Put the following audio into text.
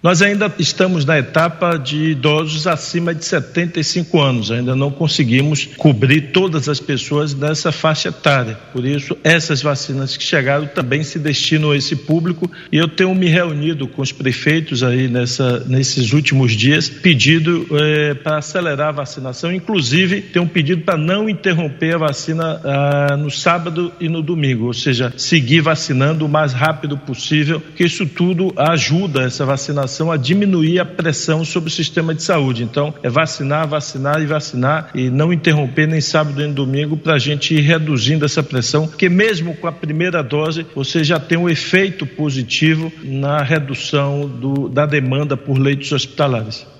Nós ainda estamos na etapa de idosos acima de 75 anos, ainda não conseguimos cobrir todas as pessoas dessa faixa etária. Por isso, essas vacinas que chegaram também se destinam a esse público. E eu tenho me reunido com os prefeitos aí nessa, nesses últimos dias, pedido é, para acelerar a vacinação, inclusive tem um pedido para não interromper a vacina ah, no sábado e no domingo, ou seja, seguir vacinando o mais rápido possível, que isso tudo ajuda essa vacinação vacinação a diminuir a pressão sobre o sistema de saúde. Então, é vacinar, vacinar e vacinar e não interromper nem sábado nem domingo para a gente ir reduzindo essa pressão, porque mesmo com a primeira dose, você já tem um efeito positivo na redução do, da demanda por leitos hospitalares.